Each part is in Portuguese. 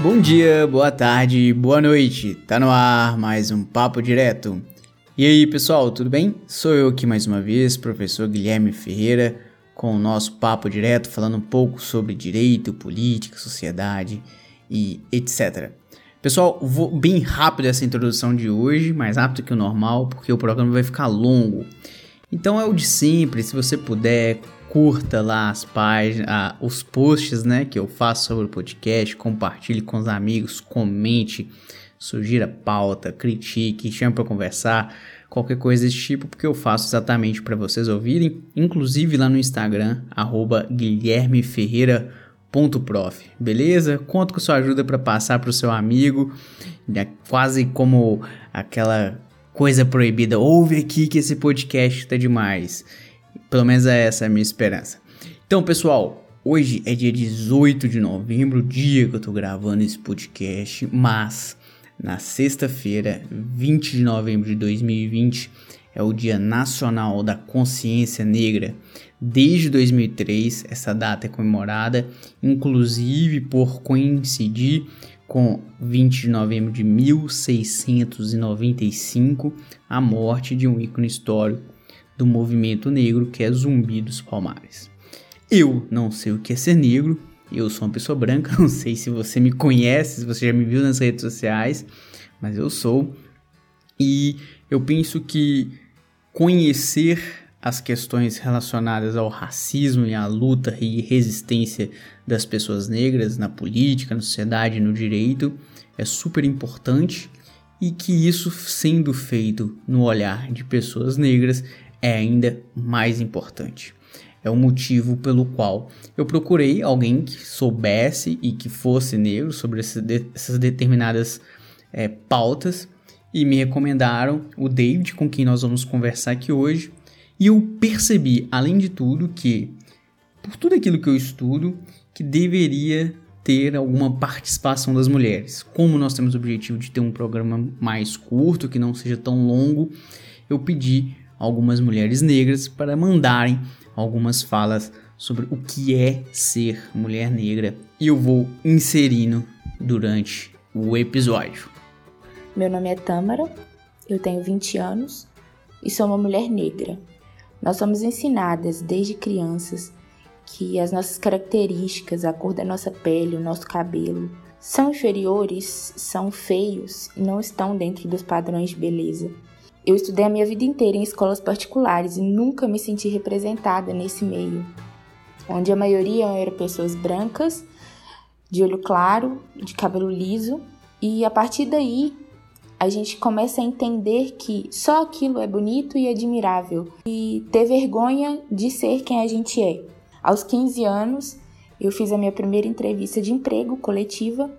Bom dia, boa tarde, boa noite. Tá no ar mais um papo direto. E aí, pessoal, tudo bem? Sou eu aqui mais uma vez, professor Guilherme Ferreira, com o nosso papo direto falando um pouco sobre direito, política, sociedade e etc. Pessoal, vou bem rápido essa introdução de hoje, mais rápido que o normal, porque o programa vai ficar longo. Então é o de sempre, se você puder, curta lá as páginas, ah, os posts, né, que eu faço sobre o podcast, compartilhe com os amigos, comente, sugira pauta, critique, chame para conversar, qualquer coisa desse tipo, porque eu faço exatamente para vocês ouvirem, inclusive lá no Instagram @guilhermeferreira.prof, beleza? Conto com sua ajuda para passar para o seu amigo, é quase como aquela coisa proibida. Ouve aqui que esse podcast tá demais. Pelo menos é essa a minha esperança. Então, pessoal, hoje é dia 18 de novembro, dia que eu tô gravando esse podcast, mas na sexta-feira, 20 de novembro de 2020, é o Dia Nacional da Consciência Negra. Desde 2003, essa data é comemorada, inclusive por coincidir com 20 de novembro de 1695, a morte de um ícone histórico do movimento negro que é Zumbi dos Palmares. Eu não sei o que é ser negro, eu sou uma pessoa branca, não sei se você me conhece, se você já me viu nas redes sociais, mas eu sou. E eu penso que conhecer as questões relacionadas ao racismo e à luta e resistência das pessoas negras na política, na sociedade, no direito é super importante e que isso sendo feito no olhar de pessoas negras é ainda mais importante. É o motivo pelo qual eu procurei alguém que soubesse e que fosse negro sobre essas determinadas é, pautas e me recomendaram o David, com quem nós vamos conversar aqui hoje, e eu percebi, além de tudo, que por tudo aquilo que eu estudo, que deveria ter alguma participação das mulheres. Como nós temos o objetivo de ter um programa mais curto, que não seja tão longo, eu pedi algumas mulheres negras para mandarem algumas falas sobre o que é ser mulher negra e eu vou inserindo durante o episódio. Meu nome é Tâmara, eu tenho 20 anos e sou uma mulher negra. Nós somos ensinadas desde crianças que as nossas características, a cor da nossa pele, o nosso cabelo, são inferiores, são feios e não estão dentro dos padrões de beleza. Eu estudei a minha vida inteira em escolas particulares e nunca me senti representada nesse meio, onde a maioria eram pessoas brancas, de olho claro, de cabelo liso, e a partir daí a gente começa a entender que só aquilo é bonito e admirável e ter vergonha de ser quem a gente é. Aos 15 anos, eu fiz a minha primeira entrevista de emprego coletiva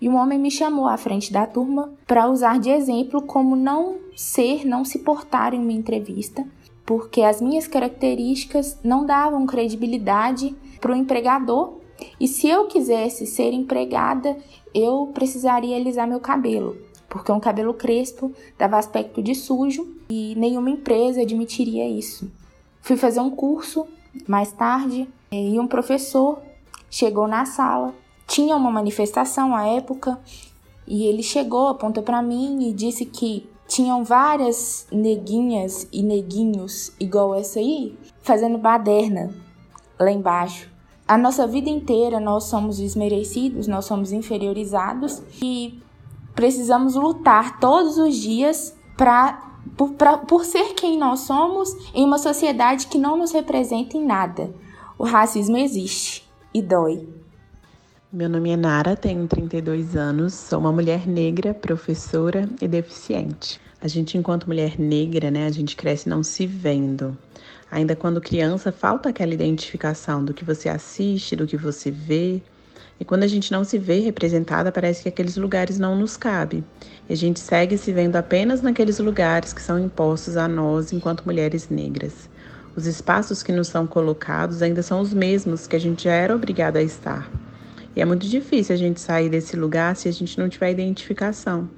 e um homem me chamou à frente da turma para usar de exemplo como não ser, não se portar em uma entrevista, porque as minhas características não davam credibilidade para o empregador e se eu quisesse ser empregada, eu precisaria alisar meu cabelo porque um cabelo crespo dava aspecto de sujo e nenhuma empresa admitiria isso. Fui fazer um curso mais tarde e um professor chegou na sala. Tinha uma manifestação à época e ele chegou, apontou para mim e disse que tinham várias neguinhas e neguinhos igual essa aí fazendo baderna lá embaixo. A nossa vida inteira nós somos desmerecidos, nós somos inferiorizados e precisamos lutar todos os dias pra, por, pra, por ser quem nós somos em uma sociedade que não nos representa em nada. O racismo existe e dói. Meu nome é Nara, tenho 32 anos, sou uma mulher negra, professora e deficiente. A gente, enquanto mulher negra, né, a gente cresce não se vendo. Ainda quando criança, falta aquela identificação do que você assiste, do que você vê, e quando a gente não se vê representada, parece que aqueles lugares não nos cabem. E a gente segue se vendo apenas naqueles lugares que são impostos a nós enquanto mulheres negras. Os espaços que nos são colocados ainda são os mesmos que a gente já era obrigada a estar. E é muito difícil a gente sair desse lugar se a gente não tiver identificação.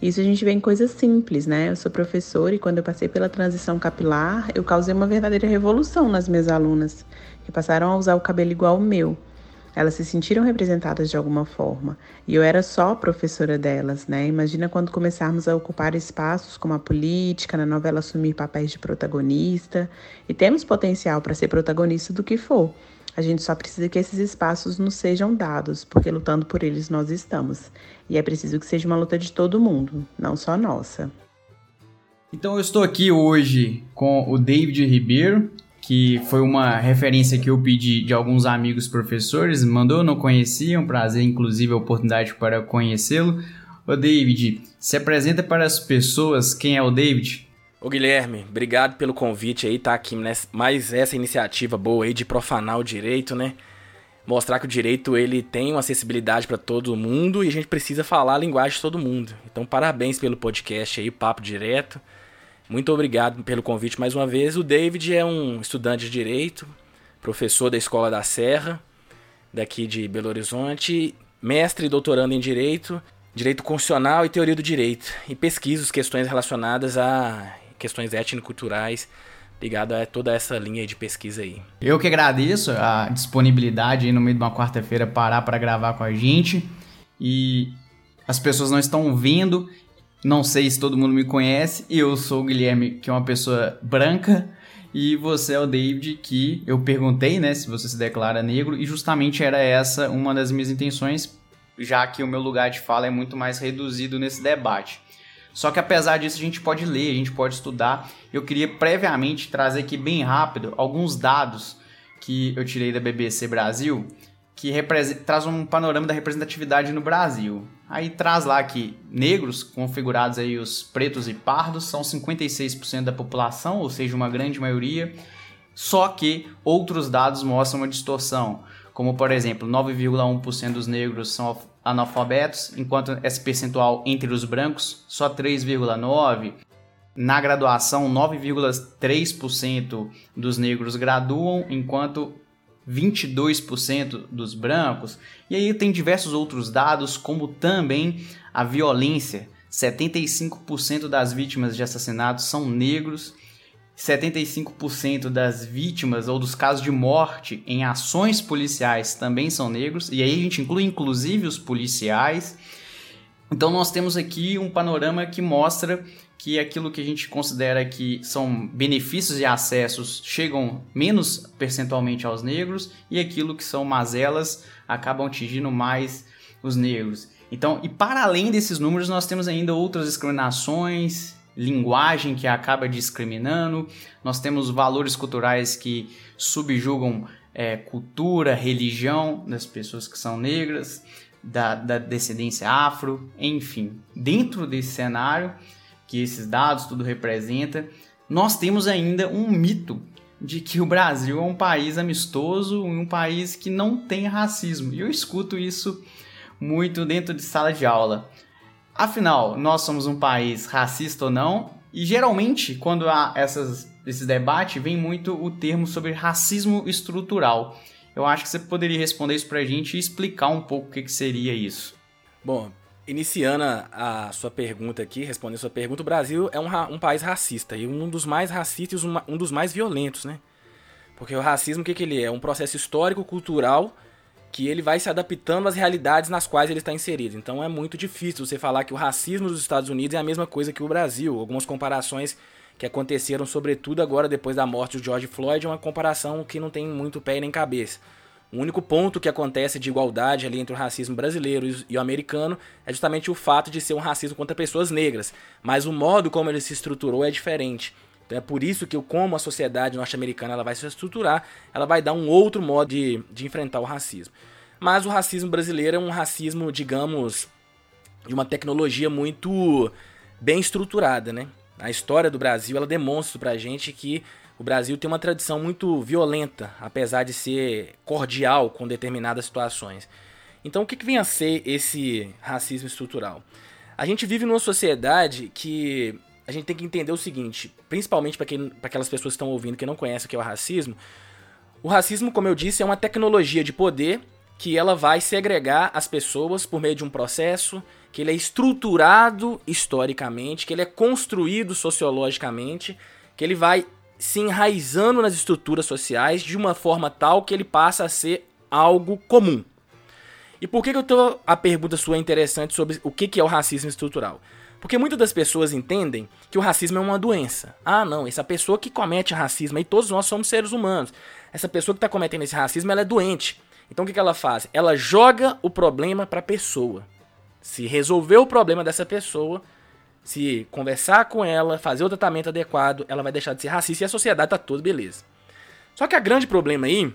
Isso a gente vê em coisas simples, né? Eu sou professora e quando eu passei pela transição capilar, eu causei uma verdadeira revolução nas minhas alunas, que passaram a usar o cabelo igual ao meu. elas se sentiram representadas de alguma forma. E eu era só professora delas, né? Imagina quando começarmos a ocupar espaços como a política, na novela assumir papéis de protagonista. E temos potencial para ser protagonista do que for. A gente só precisa que esses espaços nos sejam dados, porque lutando por eles nós estamos. E é preciso que seja uma luta de todo mundo, não só nossa. Então eu estou aqui hoje com o David Ribeiro, que foi uma referência que eu pedi de alguns amigos professores, mandou, não conhecia, um prazer, inclusive, a oportunidade para conhecê-lo. O David, se apresenta para as pessoas quem é o David. Ô Guilherme, obrigado pelo convite aí, tá aqui mais essa iniciativa boa aí de profanar o direito, né? Mostrar que o direito ele tem uma acessibilidade para todo mundo e a gente precisa falar a linguagem de todo mundo. Então, parabéns pelo podcast aí, Papo Direto. Muito obrigado pelo convite mais uma vez. O David é um estudante de direito, professor da Escola da Serra, daqui de Belo Horizonte, mestre e doutorando em direito, direito constitucional e teoria do direito, e pesquisa questões relacionadas a questões étnico-culturais ligado a toda essa linha de pesquisa aí. Eu que agradeço a disponibilidade aí no meio de uma quarta-feira parar para gravar com a gente. E as pessoas não estão vendo não sei se todo mundo me conhece. Eu sou o Guilherme, que é uma pessoa branca. E você é o David, que eu perguntei, né, se você se declara negro. E justamente era essa uma das minhas intenções, já que o meu lugar de fala é muito mais reduzido nesse debate. Só que apesar disso, a gente pode ler, a gente pode estudar. Eu queria previamente trazer aqui bem rápido alguns dados que eu tirei da BBC Brasil que traz um panorama da representatividade no Brasil. Aí traz lá que negros, configurados aí os pretos e pardos, são 56% da população, ou seja, uma grande maioria. Só que outros dados mostram uma distorção, como por exemplo, 9,1% dos negros são analfabetos, enquanto esse percentual entre os brancos só 3,9%. Na graduação, 9,3% dos negros graduam, enquanto 22% dos brancos. E aí tem diversos outros dados, como também a violência. 75% das vítimas de assassinatos são negros. 75% das vítimas ou dos casos de morte em ações policiais também são negros, e aí a gente inclui inclusive os policiais. Então nós temos aqui um panorama que mostra que aquilo que a gente considera que são benefícios e acessos chegam menos percentualmente aos negros e aquilo que são mazelas acabam atingindo mais os negros. Então, e para além desses números, nós temos ainda outras discriminações, linguagem que acaba discriminando, nós temos valores culturais que subjugam é, cultura, religião das pessoas que são negras, da, da descendência afro, enfim. Dentro desse cenário, que esses dados tudo representa, nós temos ainda um mito de que o Brasil é um país amistoso, um país que não tem racismo. E eu escuto isso muito dentro de sala de aula. Afinal, nós somos um país racista ou não? E geralmente, quando há essas, esse debate, vem muito o termo sobre racismo estrutural. Eu acho que você poderia responder isso pra gente e explicar um pouco o que, que seria isso. Bom, Iniciando a, sua pergunta aqui, respondendo a sua pergunta, o Brasil é um, um país racista e um dos mais racistas e um, dos mais violentos, né? Porque o racismo, o que, que ele é? É um processo histórico, cultural, que ele vai se adaptando às realidades nas quais ele está inserido. Então é muito difícil você falar que o racismo dos Estados Unidos é a mesma coisa que o Brasil. Algumas comparações que aconteceram, sobretudo agora depois da morte do George Floyd, é uma comparação que não tem muito pé nem cabeça. O único ponto que acontece de igualdade ali entre o racismo brasileiro e o americano é justamente o fato de ser um racismo contra pessoas negras. Mas o modo como ele se estruturou é diferente. Então é por isso que como a sociedade norte-americana ela vai se estruturar, ela vai dar um outro modo de, de enfrentar o racismo. Mas o racismo brasileiro é um racismo, digamos, de uma tecnologia muito bem estruturada, né? A história do Brasil ela demonstra pra gente que o Brasil tem uma tradição muito violenta, apesar de ser cordial com determinadas situações. Então, o que, que vem a ser esse racismo estrutural? A gente vive numa sociedade que a gente tem que entender o seguinte, principalmente para aquelas pessoas que estão ouvindo que não conhecem o que é o racismo. O racismo, como eu disse, é uma tecnologia de poder que ela vai segregar as pessoas por meio de um processo, que ele é estruturado historicamente, que ele é construído sociologicamente, que ele vai se enraizando nas estruturas sociais de uma forma tal que ele passa a ser algo comum. E por que, que eu tô. A pergunta sua é interessante sobre o que, que é o racismo estrutural? Porque muitas das pessoas entendem que o racismo é uma doença. Ah, não, essa pessoa que comete racismo, e todos nós somos seres humanos. Essa pessoa que está cometendo esse racismo, ela é doente. Então o que, que ela faz? Ela joga o problema para a pessoa. Se resolver o problema dessa pessoa, se conversar com ela, fazer o tratamento adequado, ela vai deixar de ser racista e a sociedade tá toda beleza. Só que a grande problema aí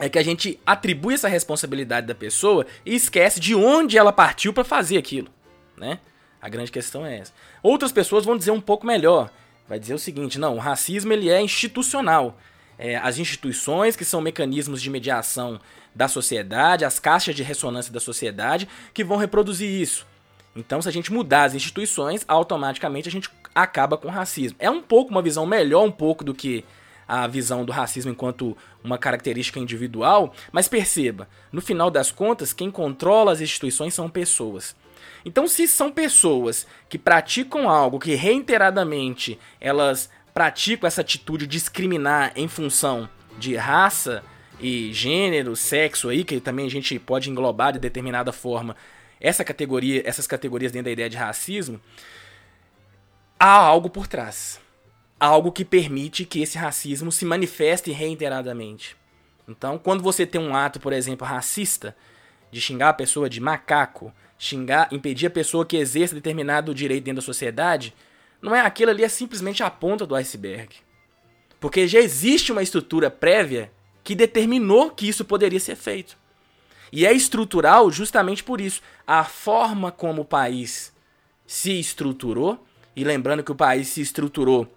é que a gente atribui essa responsabilidade da pessoa e esquece de onde ela partiu para fazer aquilo, né? A grande questão é essa. Outras pessoas vão dizer um pouco melhor. Vai dizer o seguinte: não, o racismo ele é institucional. É, as instituições, que são mecanismos de mediação da sociedade, as caixas de ressonância da sociedade, que vão reproduzir isso. Então, se a gente mudar as instituições, automaticamente a gente acaba com o racismo. É um pouco uma visão melhor, um pouco do que a visão do racismo enquanto uma característica individual, mas perceba, no final das contas, quem controla as instituições são pessoas. Então, se são pessoas que praticam algo que reiteradamente elas praticam essa atitude de discriminar em função de raça e gênero, sexo aí, que também a gente pode englobar de determinada forma essa categoria, essas categorias dentro da ideia de racismo, há algo por trás. Algo que permite que esse racismo se manifeste reiteradamente. Então, quando você tem um ato, por exemplo, racista, de xingar a pessoa de macaco, xingar, impedir a pessoa que exerça determinado direito dentro da sociedade, não é aquilo ali, é simplesmente a ponta do iceberg. Porque já existe uma estrutura prévia que determinou que isso poderia ser feito. E é estrutural justamente por isso. A forma como o país se estruturou, e lembrando que o país se estruturou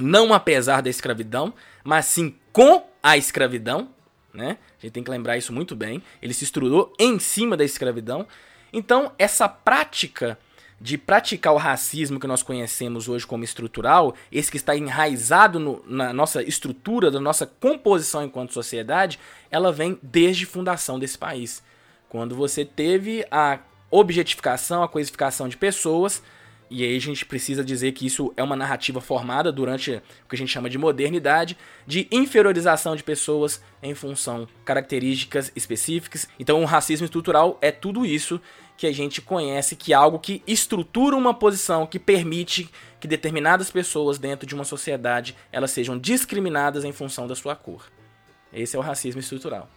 não apesar da escravidão, mas sim com a escravidão, né? A gente tem que lembrar isso muito bem. Ele se estruturou em cima da escravidão. Então, essa prática de praticar o racismo que nós conhecemos hoje como estrutural, esse que está enraizado no, na nossa estrutura, da nossa composição enquanto sociedade, ela vem desde a fundação desse país. Quando você teve a objetificação, a coisificação de pessoas, e aí a gente precisa dizer que isso é uma narrativa formada durante o que a gente chama de modernidade, de inferiorização de pessoas em função características específicas. Então o racismo estrutural é tudo isso que a gente conhece, que é algo que estrutura uma posição que permite que determinadas pessoas dentro de uma sociedade elas sejam discriminadas em função da sua cor. Esse é o racismo estrutural.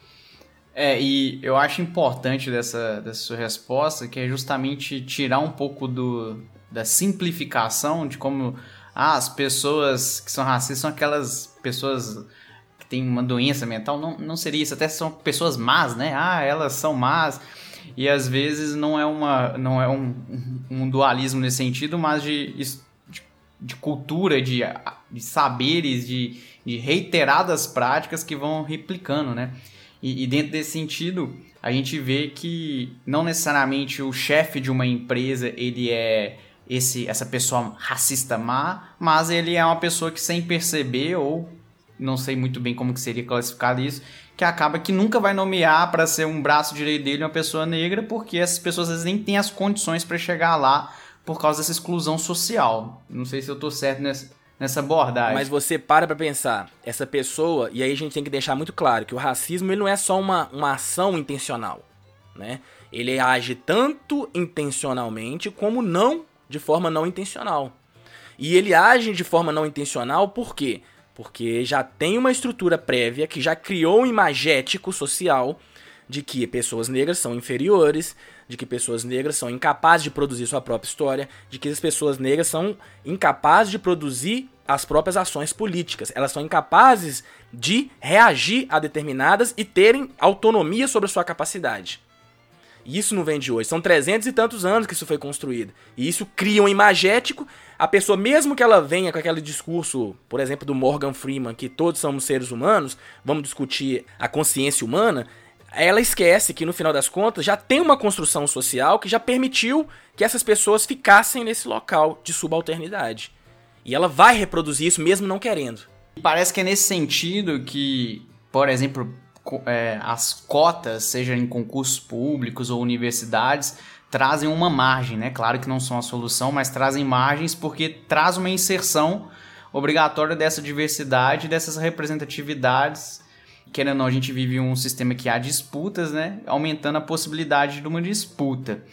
É, e eu acho importante dessa, dessa sua resposta que é justamente tirar um pouco do, da simplificação de como ah, as pessoas que são racistas são aquelas pessoas que têm uma doença mental. Não, não seria isso, até são pessoas más, né? Ah, elas são más. E às vezes não é, uma, não é um, um dualismo nesse sentido, mas de, de, de cultura, de, de saberes, de, de reiteradas práticas que vão replicando, né? E, e, dentro desse sentido, a gente vê que não necessariamente o chefe de uma empresa ele é esse essa pessoa racista má, mas ele é uma pessoa que sem perceber ou não sei muito bem como que seria classificado isso, que acaba que nunca vai nomear para ser um braço direito dele uma pessoa negra, porque essas pessoas às vezes nem têm as condições para chegar lá por causa dessa exclusão social. Não sei se eu tô certo nessa, nessa abordagem. Mas você para pra pensar, essa pessoa, e aí a gente tem que deixar muito claro que o racismo ele não é só uma, uma ação intencional, né? Ele age tanto intencionalmente como não de forma não intencional. E ele age de forma não intencional por quê? Porque já tem uma estrutura prévia que já criou um imagético social de que pessoas negras são inferiores, de que pessoas negras são incapazes de produzir sua própria história, de que as pessoas negras são incapazes de produzir as próprias ações políticas. Elas são incapazes de reagir a determinadas e terem autonomia sobre a sua capacidade. Isso não vem de hoje. São trezentos e tantos anos que isso foi construído. E isso cria um imagético. A pessoa, mesmo que ela venha com aquele discurso, por exemplo, do Morgan Freeman, que todos somos seres humanos, vamos discutir a consciência humana, ela esquece que no final das contas já tem uma construção social que já permitiu que essas pessoas ficassem nesse local de subalternidade. E ela vai reproduzir isso mesmo não querendo. Parece que é nesse sentido que, por exemplo, é, as cotas, seja em concursos públicos ou universidades, trazem uma margem, né? Claro que não são a solução, mas trazem margens porque traz uma inserção obrigatória dessa diversidade, dessas representatividades querendo ou não, a gente vive um sistema que há disputas, né? Aumentando a possibilidade de uma disputa.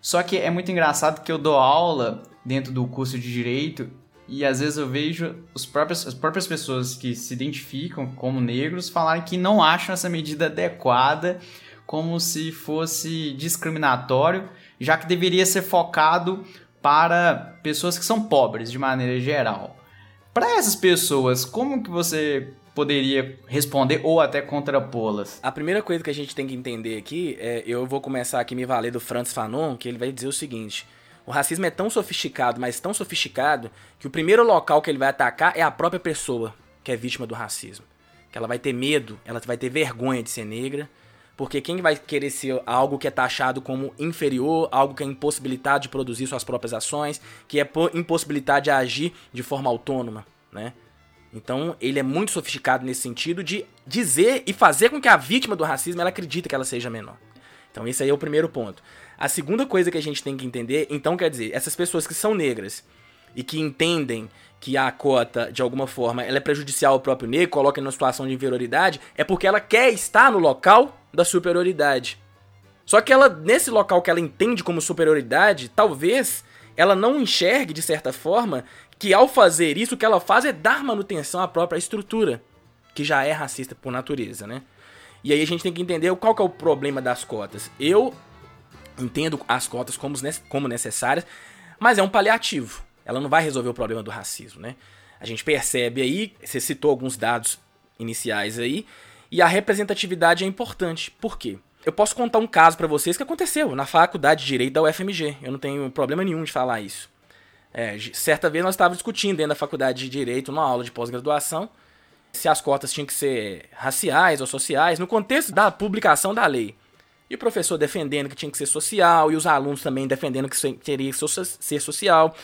Só que é muito engraçado que eu dou aula dentro do curso de direito e às vezes eu vejo os próprios, as próprias pessoas que se identificam como negros falarem que não acham essa medida adequada, como se fosse discriminatório, já que deveria ser focado para pessoas que são pobres de maneira geral. Para essas pessoas, como que você poderia responder ou até contrapô-las? A primeira coisa que a gente tem que entender aqui é, eu vou começar aqui me valer do Franz Fanon, que ele vai dizer o seguinte: o racismo é tão sofisticado, mas tão sofisticado, que o primeiro local que ele vai atacar é a própria pessoa que é vítima do racismo. Que ela vai ter medo, ela vai ter vergonha de ser negra, porque quem vai querer ser algo que é taxado como inferior, algo que é impossibilitado de produzir suas próprias ações, que é impossibilitado de agir de forma autônoma, né? Então, ele é muito sofisticado nesse sentido de dizer e fazer com que a vítima do racismo ela acredite que ela seja menor. Então, esse aí é o primeiro ponto. A segunda coisa que a gente tem que entender, então, quer dizer, essas pessoas que são negras e que entendem que a cota, de alguma forma, ela é prejudicial ao próprio negro, coloca em uma situação de inferioridade, é porque ela quer estar no local da superioridade. Só que ela, nesse local que ela entende como superioridade, talvez ela não enxergue, de certa forma, que ao fazer isso, o que ela faz é dar manutenção à própria estrutura, que já é racista por natureza, né? E aí a gente tem que entender qual que é o problema das cotas. Eu entendo as cotas como, como necessárias, mas é um paliativo. Ela não vai resolver o problema do racismo, né? A gente percebe aí, você citou alguns dados iniciais aí, e a representatividade é importante. Por quê? Eu posso contar um caso para vocês que aconteceu na faculdade de Direito da UFMG. Eu não tenho problema nenhum de falar isso. É, certa vez nós estávamos discutindo dentro da faculdade de Direito, numa aula de pós-graduação, se as cotas tinham que ser raciais ou sociais, no contexto da publicação da lei. E o professor defendendo que tinha que ser social, e os alunos também defendendo que teria que ser social.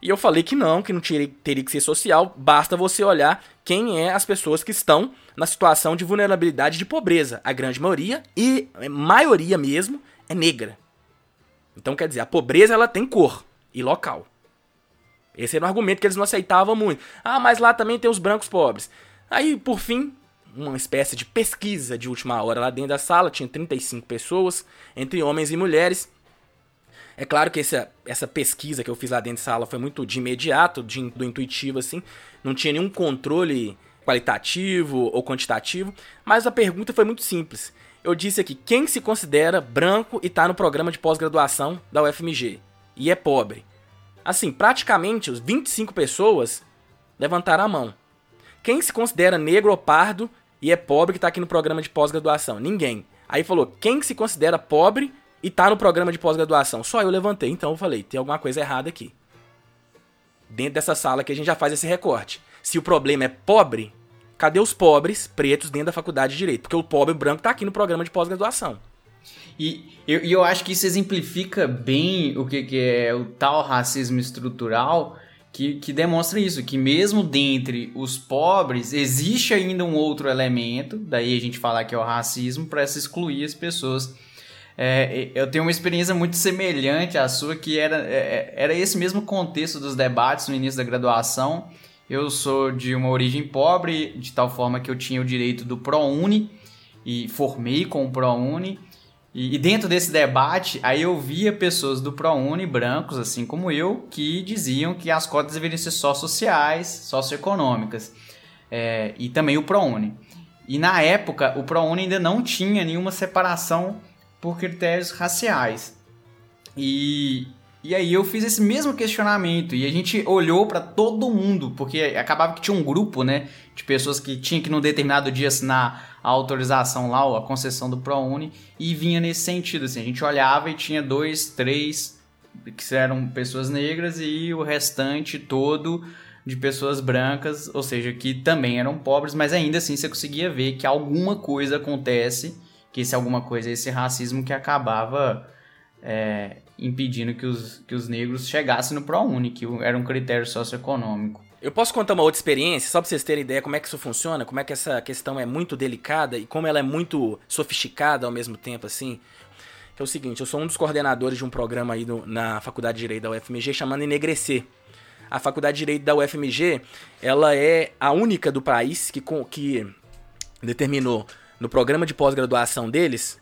E eu falei que não, que não teria, que ser social, basta você olhar quem é as pessoas que estão na situação de vulnerabilidade de pobreza. A grande maioria, e maioria mesmo, é negra. Então quer dizer, a pobreza ela tem cor e local. Esse era um argumento que eles não aceitavam muito. Ah, mas lá também tem os brancos pobres. Aí, por fim, uma espécie de pesquisa de última hora lá dentro da sala, tinha 35 pessoas, entre homens e mulheres. É claro que essa, essa pesquisa que eu fiz lá dentro da sala foi muito de imediato, de, do intuitivo, assim. Não tinha nenhum controle qualitativo ou quantitativo, mas a pergunta foi muito simples. Eu disse aqui, quem se considera branco e está no programa de pós-graduação da UFMG e é pobre? Assim, praticamente os 25 pessoas levantaram a mão. Quem se considera negro ou pardo e é pobre que está aqui no programa de pós-graduação? Ninguém. Aí falou, quem se considera pobre e está no programa de pós-graduação? Só eu levantei. Então eu falei, tem alguma coisa errada aqui. Dentro dessa sala que a gente já faz esse recorte. Se o problema é pobre, cadê os pobres pretos dentro da faculdade de Direito? Porque o pobre branco está aqui no programa de pós-graduação. E eu, eu acho que isso exemplifica bem o que, que é o tal racismo estrutural, que, que demonstra isso, que mesmo dentre os pobres existe ainda um outro elemento, daí a gente falar que é o racismo, para se excluir as pessoas. É, eu tenho uma experiência muito semelhante à sua, que era, é, é, era esse mesmo contexto dos debates no início da graduação. Eu sou de uma origem pobre, de tal forma que eu tinha o direito do ProUni, e formei com o ProUni, e, e, dentro desse debate, aí eu via pessoas do ProUni, brancos, assim como eu, que diziam que as cotas deveriam ser só sociais, socioeconômicas. É, e também o ProUni. E na época, o ProUni ainda não tinha nenhuma separação por critérios raciais. E, e aí eu fiz esse mesmo questionamento e a gente olhou para todo mundo, porque acabava que tinha um grupo, né, de pessoas que tinha que num determinado dia assinar a autorização lá, a concessão do ProUni, e vinha nesse sentido, assim, a gente olhava e tinha dois, três que eram pessoas negras e o restante todo de pessoas brancas, ou seja, que também eram pobres, mas ainda assim você conseguia ver que alguma coisa acontece, que esse alguma coisa é esse racismo que acabava é, impedindo que os, que os negros chegassem no ProUni, que era um critério socioeconômico. Eu posso contar uma outra experiência, só pra vocês terem ideia como é que isso funciona, como é que essa questão é muito delicada e como ela é muito sofisticada ao mesmo tempo, assim. Que é o seguinte, eu sou um dos coordenadores de um programa aí na Faculdade de Direito da UFMG chamando Enegrecer. A Faculdade de Direito da UFMG, ela é a única do país que, que determinou no programa de pós-graduação deles,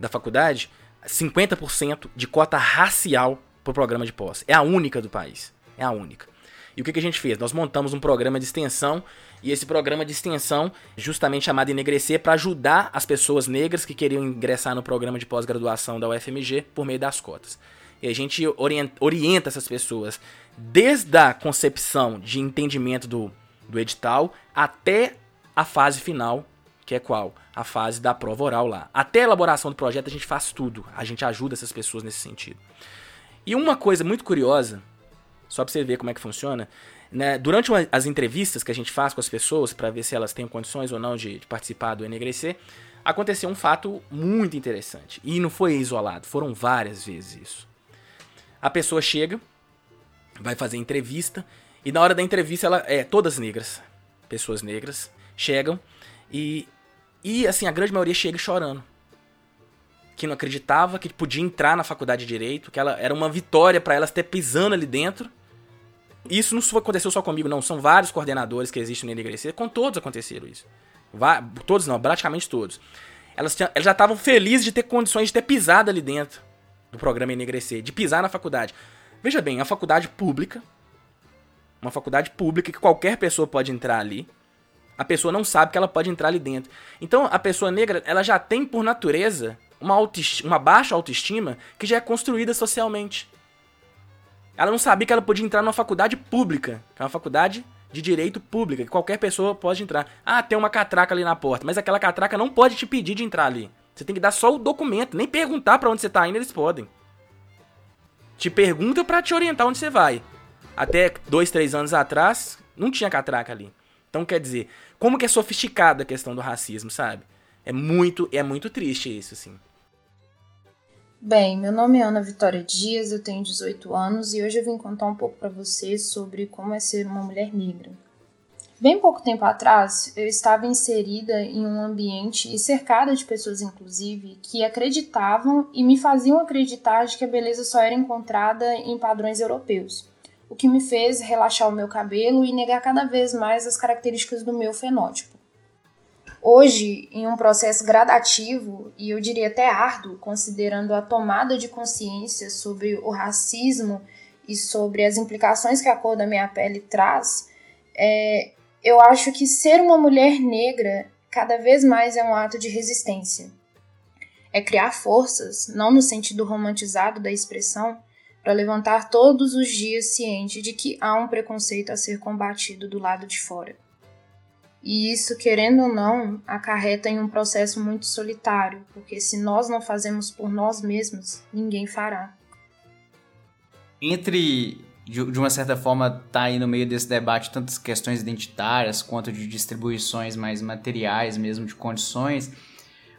da faculdade, 50% de cota racial pro programa de pós. É a única do país. É a única. E o que, que a gente fez? Nós montamos um programa de extensão e esse programa de extensão, justamente chamado Enegrecer, para ajudar as pessoas negras que queriam ingressar no programa de pós-graduação da UFMG por meio das cotas. E a gente orienta, essas pessoas desde a concepção de entendimento do, do edital até a fase final, que é qual? A fase da prova oral lá. Até a elaboração do projeto a gente faz tudo. A gente ajuda essas pessoas nesse sentido. E uma coisa muito curiosa só pra você ver como é que funciona. Né? Durante uma, as entrevistas que a gente faz com as pessoas, para ver se elas têm condições ou não de, de participar do NGC, aconteceu um fato muito interessante. E não foi isolado, foram várias vezes isso. A pessoa chega, vai fazer entrevista, e na hora da entrevista, ela é todas negras, pessoas negras, chegam e, e assim, a grande maioria chega chorando que não acreditava que podia entrar na faculdade de direito, que ela era uma vitória para elas ter pisando ali dentro. Isso não aconteceu só comigo, não. São vários coordenadores que existem na Igreja. Com todos aconteceram isso. todos não, praticamente todos. Elas, tinham, elas já estavam felizes de ter condições de ter pisado ali dentro do programa Enegrecer, de pisar na faculdade. Veja bem, a faculdade pública, uma faculdade pública que qualquer pessoa pode entrar ali. A pessoa não sabe que ela pode entrar ali dentro. Então, a pessoa negra, ela já tem por natureza uma, uma baixa autoestima que já é construída socialmente. Ela não sabia que ela podia entrar numa faculdade pública, que é uma faculdade de direito pública, que qualquer pessoa pode entrar. Ah, tem uma catraca ali na porta, mas aquela catraca não pode te pedir de entrar ali. Você tem que dar só o documento, nem perguntar para onde você tá indo, eles podem. Te pergunta para te orientar onde você vai. Até dois, três anos atrás, não tinha catraca ali. Então, quer dizer, como que é sofisticada a questão do racismo, sabe? É muito, é muito triste isso, assim. Bem, meu nome é Ana Vitória Dias, eu tenho 18 anos e hoje eu vim contar um pouco para vocês sobre como é ser uma mulher negra. Bem pouco tempo atrás, eu estava inserida em um ambiente e cercada de pessoas, inclusive, que acreditavam e me faziam acreditar de que a beleza só era encontrada em padrões europeus, o que me fez relaxar o meu cabelo e negar cada vez mais as características do meu fenótipo. Hoje, em um processo gradativo e eu diria até árduo, considerando a tomada de consciência sobre o racismo e sobre as implicações que a cor da minha pele traz, é, eu acho que ser uma mulher negra cada vez mais é um ato de resistência. É criar forças, não no sentido romantizado da expressão, para levantar todos os dias ciente de que há um preconceito a ser combatido do lado de fora. E isso, querendo ou não, acarreta em um processo muito solitário, porque se nós não fazemos por nós mesmos, ninguém fará. Entre, de, uma certa forma, tá aí no meio desse debate tantas questões identitárias quanto de distribuições mais materiais, mesmo de condições,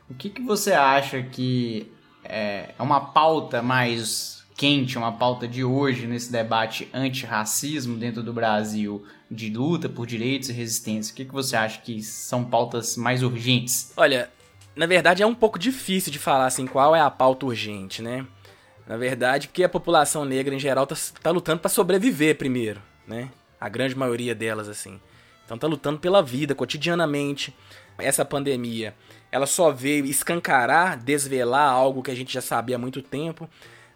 o que, que você acha que é, é uma pauta mais quente, uma pauta de hoje nesse debate anti-racismo dentro do Brasil, de luta por direitos e resistência? O que, que você acha que são pautas mais urgentes? Olha, na verdade é um pouco difícil de falar assim qual é a pauta urgente, né? Na verdade, porque a população negra em geral tá, tá lutando para sobreviver primeiro, né? A grande maioria delas, assim. Então tá lutando pela vida cotidianamente. Essa pandemia, ela só veio escancarar, desvelar algo que a gente já sabia há muito tempo,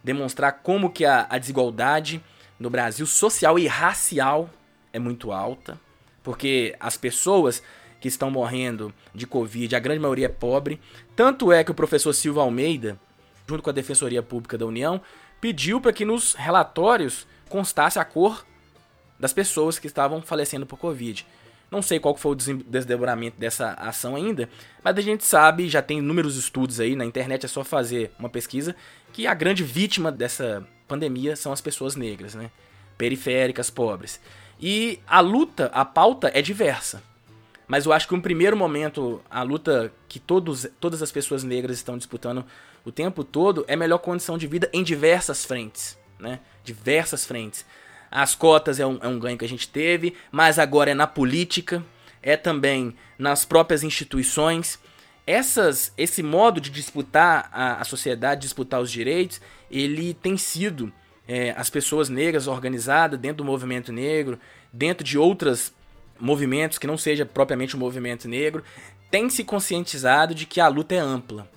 demonstrar como que a, a desigualdade no Brasil social e racial é muito alta, porque as pessoas que estão morrendo de Covid, a grande maioria é pobre. Tanto é que o professor Silva Almeida, junto com a Defensoria Pública da União, pediu para que nos relatórios constasse a cor das pessoas que estavam falecendo por Covid. Não sei qual foi o desdobramento dessa ação ainda, mas a gente sabe, já tem inúmeros estudos aí na internet, é só fazer uma pesquisa, que a grande vítima dessa pandemia são as pessoas negras, né? Periféricas, pobres. E a luta, a pauta é diversa. Mas eu acho que um primeiro momento, a luta que todos, todas as pessoas negras estão disputando o tempo todo é melhor condição de vida em diversas frentes, né? Diversas frentes. As cotas é um, é um ganho que a gente teve, mas agora é na política, é também nas próprias instituições. Essas, esse modo de disputar a, a sociedade, disputar os direitos, ele tem sido é, as pessoas negras organizadas dentro do movimento negro, dentro de outras movimentos que não seja propriamente um movimento negro têm se conscientizado de que a luta é ampla.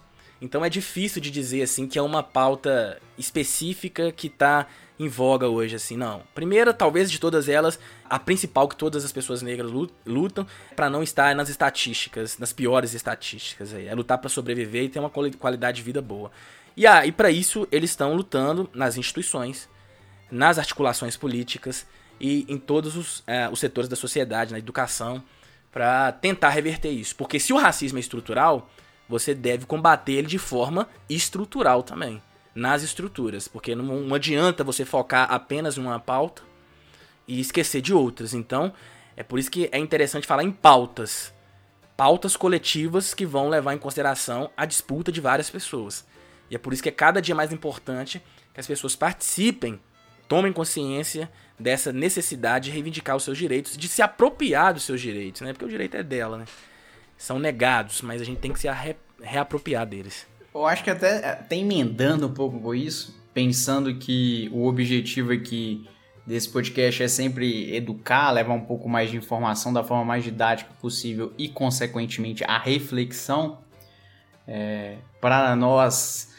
Então é difícil de dizer assim que é uma pauta específica que está em voga hoje assim, não. Primeira, talvez de todas elas, a principal que todas as pessoas negras lutam para não estar nas estatísticas, nas piores estatísticas aí, é lutar para sobreviver e ter uma qualidade de vida boa. E ah, para isso eles estão lutando nas instituições, nas articulações políticas e em todos os, é, os setores da sociedade, na educação, para tentar reverter isso. Porque se o racismo é estrutural, você deve combater ele de forma estrutural também, nas estruturas. Porque não, não adianta você focar apenas em uma pauta e esquecer de outras. Então, é por isso que é interessante falar em pautas. Pautas coletivas que vão levar em consideração a disputa de várias pessoas. E é por isso que é cada dia mais importante que as pessoas participem, tomem consciência dessa necessidade de reivindicar os seus direitos, de se apropriar dos seus direitos, né? Porque o direito é dela, né? São negados, mas a gente tem que se re reapropriar deles. Eu acho que até, até emendando um pouco com isso, pensando que o objetivo aqui desse podcast é sempre educar, levar um pouco mais de informação da forma mais didática possível e, consequentemente, a reflexão. É, para nós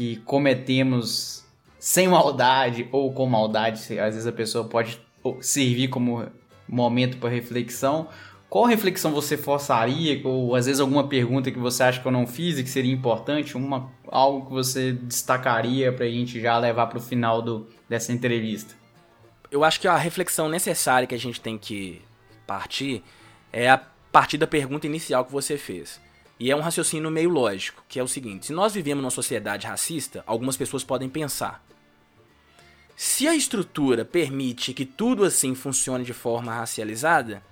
que cometemos sem maldade ou com maldade, às vezes a pessoa pode servir como momento para reflexão. Qual reflexão você forçaria, ou às vezes alguma pergunta que você acha que eu não fiz e que seria importante, uma, algo que você destacaria para a gente já levar para o final do, dessa entrevista? Eu acho que a reflexão necessária que a gente tem que partir é a partir da pergunta inicial que você fez. E é um raciocínio meio lógico, que é o seguinte: se nós vivemos numa sociedade racista, algumas pessoas podem pensar. Se a estrutura permite que tudo assim funcione de forma racializada,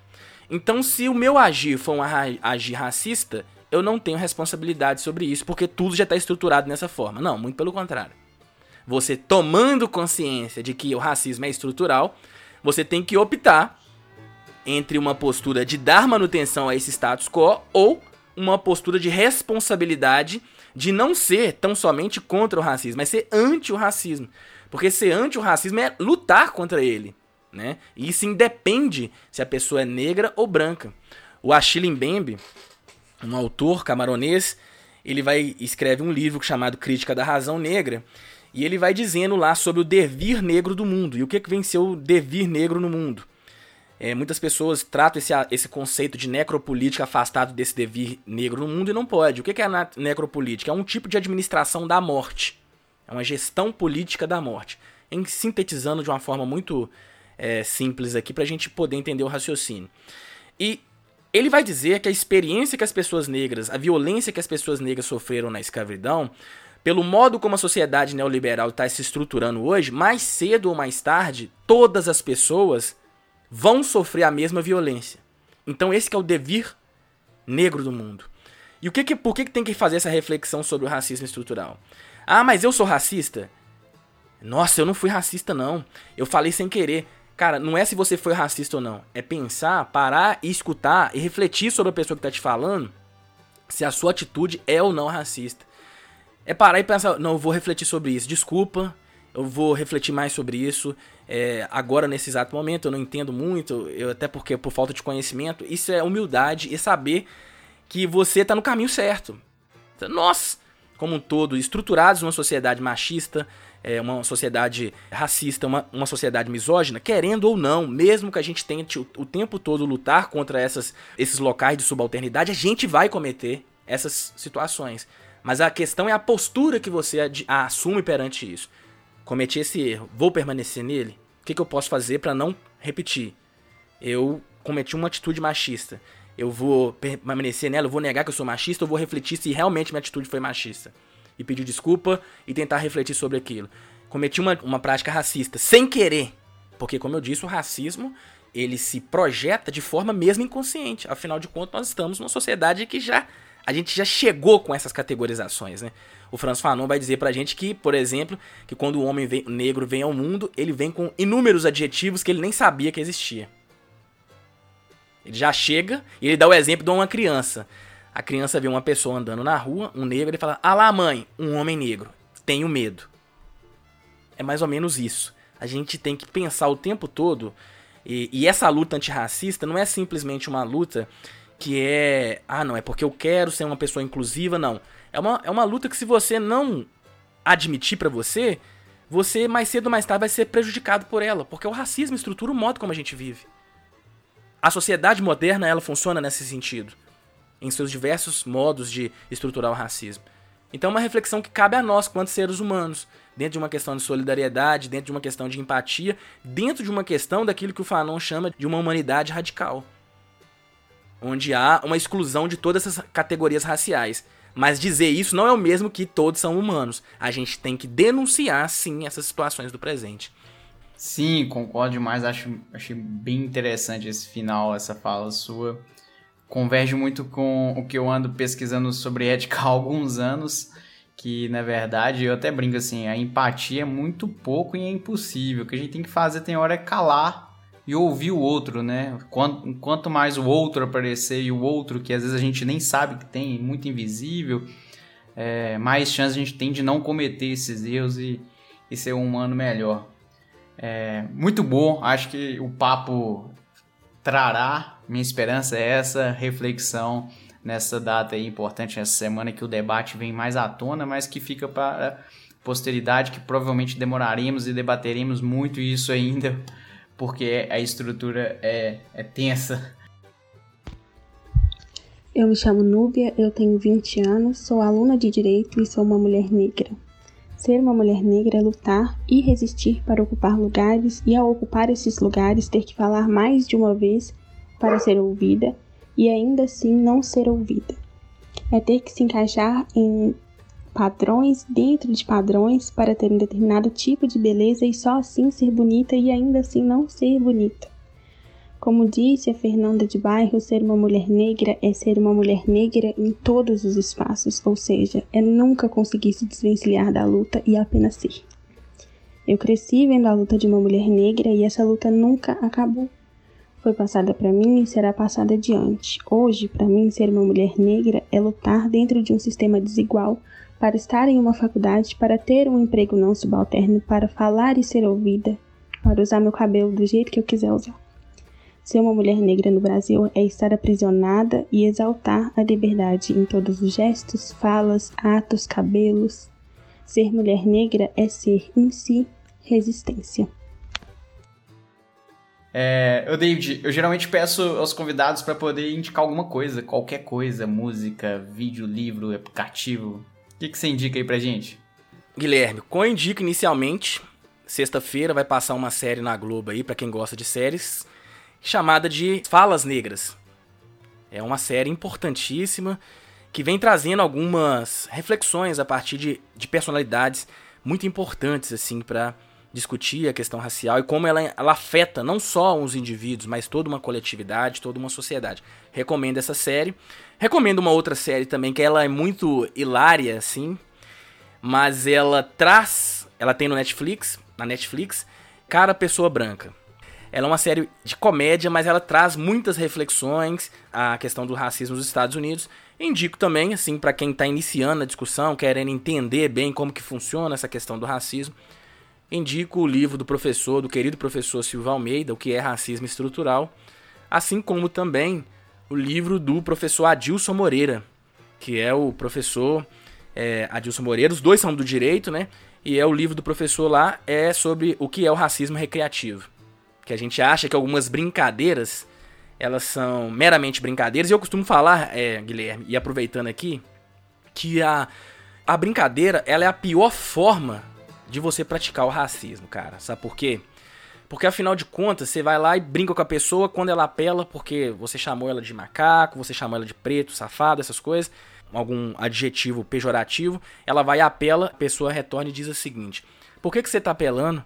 então se o meu agir for um agir racista, eu não tenho responsabilidade sobre isso, porque tudo já está estruturado dessa forma. Não, muito pelo contrário. Você tomando consciência de que o racismo é estrutural, você tem que optar entre uma postura de dar manutenção a esse status quo ou uma postura de responsabilidade de não ser tão somente contra o racismo, mas ser anti o racismo. Porque ser anti o racismo é lutar contra ele, né? E isso independe se a pessoa é negra ou branca. O Achille Mbembe, um autor camaronês, ele vai escreve um livro chamado Crítica da Razão Negra, e ele vai dizendo lá sobre o devir negro do mundo. E o que que venceu o devir negro no mundo? É, muitas pessoas tratam esse, esse conceito de necropolítica afastado desse devir negro no mundo e não pode. O que é a necropolítica? É um tipo de administração da morte. É uma gestão política da morte. Em sintetizando de uma forma muito é, simples aqui para a gente poder entender o raciocínio. E ele vai dizer que a experiência que as pessoas negras, a violência que as pessoas negras sofreram na escravidão, pelo modo como a sociedade neoliberal está se estruturando hoje, mais cedo ou mais tarde, todas as pessoas vão sofrer a mesma violência. Então esse é o devir negro do mundo. E o que, que por que, que tem que fazer essa reflexão sobre o racismo estrutural? Ah, mas eu sou racista? Nossa, eu não fui racista não. Eu falei sem querer. Cara, não é se você foi racista ou não. É pensar, parar e escutar e refletir sobre a pessoa que tá te falando se a sua atitude é ou não racista. É parar e pensar, não, eu vou refletir sobre isso. Desculpa, eu vou refletir mais sobre isso. É, agora, nesse exato momento, eu não entendo muito, eu, até porque por falta de conhecimento. Isso é humildade e saber que você está no caminho certo. Nós, como um todo, estruturados numa sociedade machista, é, uma sociedade racista, uma, uma sociedade misógina, querendo ou não, mesmo que a gente tente o, o tempo todo lutar contra essas, esses locais de subalternidade, a gente vai cometer essas situações. Mas a questão é a postura que você assume perante isso cometi esse erro, vou permanecer nele? O que, que eu posso fazer para não repetir? Eu cometi uma atitude machista. Eu vou permanecer nela, eu vou negar que eu sou machista, eu vou refletir se realmente minha atitude foi machista. E pedir desculpa e tentar refletir sobre aquilo. Cometi uma, uma prática racista, sem querer. Porque, como eu disse, o racismo ele se projeta de forma mesmo inconsciente. Afinal de contas, nós estamos numa sociedade que já a gente já chegou com essas categorizações, né? O Franz Fanon vai dizer pra gente que, por exemplo, que quando o homem vem, negro vem ao mundo, ele vem com inúmeros adjetivos que ele nem sabia que existia. Ele já chega e ele dá o exemplo de uma criança. A criança vê uma pessoa andando na rua, um negro, ele fala: Ah lá, mãe, um homem negro. Tenho medo. É mais ou menos isso. A gente tem que pensar o tempo todo E, e essa luta antirracista não é simplesmente uma luta que é. Ah, não, é porque eu quero ser uma pessoa inclusiva, não. É uma, é uma luta que se você não admitir para você, você mais cedo ou mais tarde vai ser prejudicado por ela, porque o racismo estrutura o modo como a gente vive. A sociedade moderna, ela funciona nesse sentido, em seus diversos modos de estruturar o racismo. Então é uma reflexão que cabe a nós, quanto seres humanos, dentro de uma questão de solidariedade, dentro de uma questão de empatia, dentro de uma questão daquilo que o Fanon chama de uma humanidade radical. Onde há uma exclusão de todas essas categorias raciais. Mas dizer isso não é o mesmo que todos são humanos. A gente tem que denunciar, sim, essas situações do presente. Sim, concordo demais. Acho, achei bem interessante esse final, essa fala sua. Converge muito com o que eu ando pesquisando sobre ética há alguns anos. Que na verdade eu até brinco assim: a empatia é muito pouco e é impossível. O que a gente tem que fazer tem hora é calar e ouvir o outro, né? Quanto, quanto mais o outro aparecer e o outro que às vezes a gente nem sabe que tem, muito invisível, é, mais chance a gente tem de não cometer esses erros e, e ser um humano melhor. É, muito bom, acho que o papo trará, minha esperança é essa reflexão nessa data importante, nessa semana que o debate vem mais à tona, mas que fica para posteridade, que provavelmente demoraremos e debateremos muito isso ainda porque a estrutura é, é tensa. Eu me chamo Núbia, eu tenho 20 anos, sou aluna de Direito e sou uma mulher negra. Ser uma mulher negra é lutar e resistir para ocupar lugares e ao ocupar esses lugares ter que falar mais de uma vez para ser ouvida e ainda assim não ser ouvida. É ter que se encaixar em padrões dentro de padrões para ter um determinado tipo de beleza e só assim ser bonita e ainda assim não ser bonita. Como disse a Fernanda de Bairro, ser uma mulher negra é ser uma mulher negra em todos os espaços, ou seja, é nunca conseguir se desvencilhar da luta e apenas ser. Eu cresci vendo a luta de uma mulher negra e essa luta nunca acabou. Foi passada para mim e será passada adiante. Hoje, para mim, ser uma mulher negra é lutar dentro de um sistema desigual para estar em uma faculdade, para ter um emprego não subalterno, para falar e ser ouvida, para usar meu cabelo do jeito que eu quiser usar. Ser uma mulher negra no Brasil é estar aprisionada e exaltar a liberdade em todos os gestos, falas, atos, cabelos. Ser mulher negra é ser em si resistência. É, eu, David, eu geralmente peço aos convidados para poder indicar alguma coisa, qualquer coisa, música, vídeo, livro, aplicativo. O que, que você indica aí pra gente? Guilherme, com indico inicialmente, sexta-feira vai passar uma série na Globo aí, para quem gosta de séries, chamada de Falas Negras. É uma série importantíssima que vem trazendo algumas reflexões a partir de, de personalidades muito importantes assim para discutir a questão racial e como ela, ela afeta não só os indivíduos, mas toda uma coletividade, toda uma sociedade. Recomendo essa série. Recomendo uma outra série também, que ela é muito hilária, assim. Mas ela traz. Ela tem no Netflix. Na Netflix. Cara Pessoa Branca. Ela é uma série de comédia, mas ela traz muitas reflexões à questão do racismo nos Estados Unidos. Indico também, assim, para quem está iniciando a discussão, querendo entender bem como que funciona essa questão do racismo, indico o livro do professor, do querido professor Silva Almeida, O que é Racismo Estrutural, assim como também o livro do professor Adilson Moreira, que é o professor é, Adilson Moreira. Os dois são do direito, né? E é o livro do professor lá é sobre o que é o racismo recreativo. Que a gente acha que algumas brincadeiras elas são meramente brincadeiras. E eu costumo falar, é, Guilherme, e aproveitando aqui, que a, a brincadeira ela é a pior forma de você praticar o racismo, cara. Sabe por quê? Porque afinal de contas, você vai lá e brinca com a pessoa quando ela apela, porque você chamou ela de macaco, você chamou ela de preto, safado, essas coisas, algum adjetivo pejorativo, ela vai e apela, a pessoa retorna e diz o seguinte: Por que, que você tá apelando?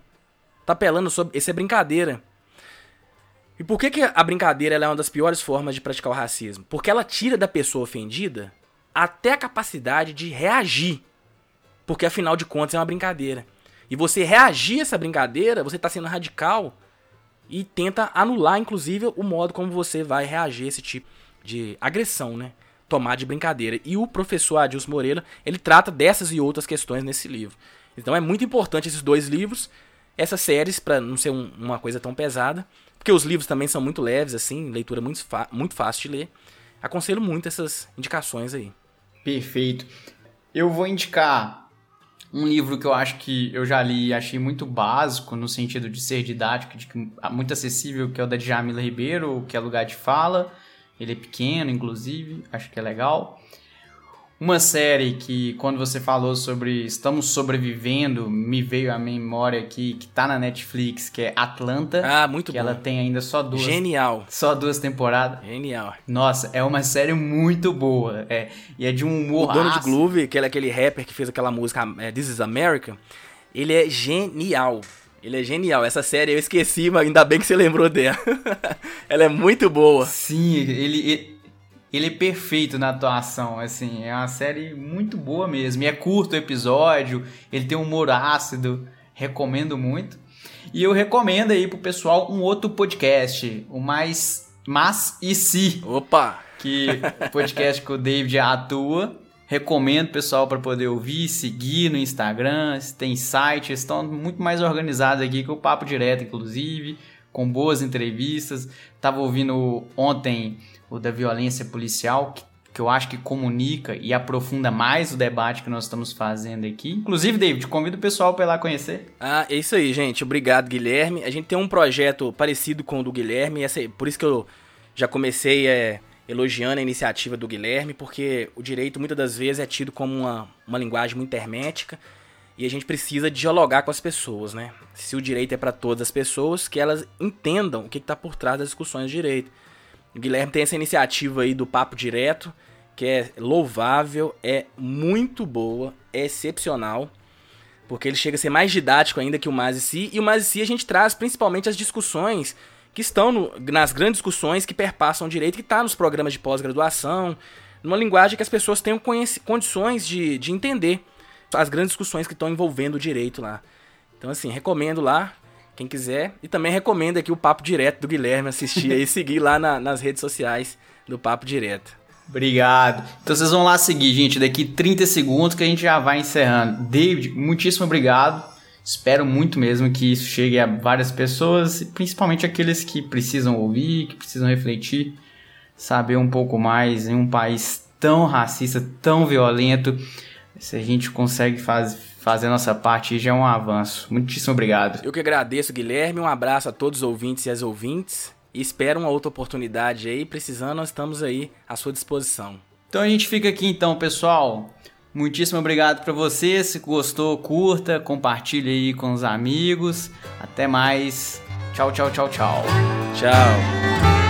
Tá apelando sobre. Isso é brincadeira. E por que, que a brincadeira é uma das piores formas de praticar o racismo? Porque ela tira da pessoa ofendida até a capacidade de reagir. Porque afinal de contas é uma brincadeira e você reagir a essa brincadeira, você está sendo radical e tenta anular, inclusive, o modo como você vai reagir a esse tipo de agressão, né? Tomar de brincadeira. E o professor Adilson Moreira, ele trata dessas e outras questões nesse livro. Então é muito importante esses dois livros. essas séries para não ser um, uma coisa tão pesada, porque os livros também são muito leves, assim, leitura muito, muito fácil de ler. Aconselho muito essas indicações aí. Perfeito. Eu vou indicar um livro que eu acho que eu já li e achei muito básico, no sentido de ser didático, de muito acessível, que é o da Djamila Ribeiro, que é Lugar de Fala. Ele é pequeno, inclusive, acho que é legal. Uma série que, quando você falou sobre Estamos Sobrevivendo, me veio à memória aqui, que tá na Netflix, que é Atlanta. Ah, muito que bom. ela tem ainda só duas. Genial. Só duas temporadas. Genial. Nossa, é uma série muito boa. É, e é de um humor. O Donald Groove, aquele, aquele rapper que fez aquela música é, This is America, ele é genial. Ele é genial. Essa série eu esqueci, mas ainda bem que você lembrou dela. ela é muito boa. Sim, ele, ele é perfeito na atuação, assim, é uma série muito boa mesmo. E é curto o episódio, ele tem um humor ácido, recomendo muito. E eu recomendo aí pro pessoal um outro podcast, o mais Mas e Si. Opa! Que podcast que o David atua. Recomendo pessoal para poder ouvir, seguir no Instagram, tem site, estão muito mais organizados aqui que o Papo Direto, inclusive, com boas entrevistas. Tava ouvindo ontem o da violência policial, que, que eu acho que comunica e aprofunda mais o debate que nós estamos fazendo aqui. Inclusive, David, convido o pessoal para ir lá conhecer. Ah, é isso aí, gente. Obrigado, Guilherme. A gente tem um projeto parecido com o do Guilherme, essa, por isso que eu já comecei é, elogiando a iniciativa do Guilherme, porque o direito muitas das vezes é tido como uma, uma linguagem muito hermética e a gente precisa dialogar com as pessoas, né? Se o direito é para todas as pessoas, que elas entendam o que está por trás das discussões de direito. O Guilherme tem essa iniciativa aí do Papo Direto, que é louvável, é muito boa, é excepcional, porque ele chega a ser mais didático ainda que o Mais e Si, e o Mais e Si a gente traz principalmente as discussões que estão no, nas grandes discussões que perpassam o direito, que está nos programas de pós-graduação, numa linguagem que as pessoas tenham condições de, de entender as grandes discussões que estão envolvendo o direito lá. Então, assim, recomendo lá, quem quiser. E também recomendo aqui o Papo Direto do Guilherme assistir e seguir lá na, nas redes sociais do Papo Direto. Obrigado. Então vocês vão lá seguir, gente, daqui 30 segundos que a gente já vai encerrando. David, muitíssimo obrigado. Espero muito mesmo que isso chegue a várias pessoas, principalmente aqueles que precisam ouvir, que precisam refletir, saber um pouco mais em um país tão racista, tão violento. Se a gente consegue fazer fazer a nossa parte já é um avanço. Muitíssimo obrigado. Eu que agradeço, Guilherme. Um abraço a todos os ouvintes e as ouvintes. E espero uma outra oportunidade aí. Precisando, nós estamos aí à sua disposição. Então a gente fica aqui então, pessoal. Muitíssimo obrigado para você. Se gostou, curta, compartilhe aí com os amigos. Até mais. Tchau, tchau, tchau, tchau. Tchau.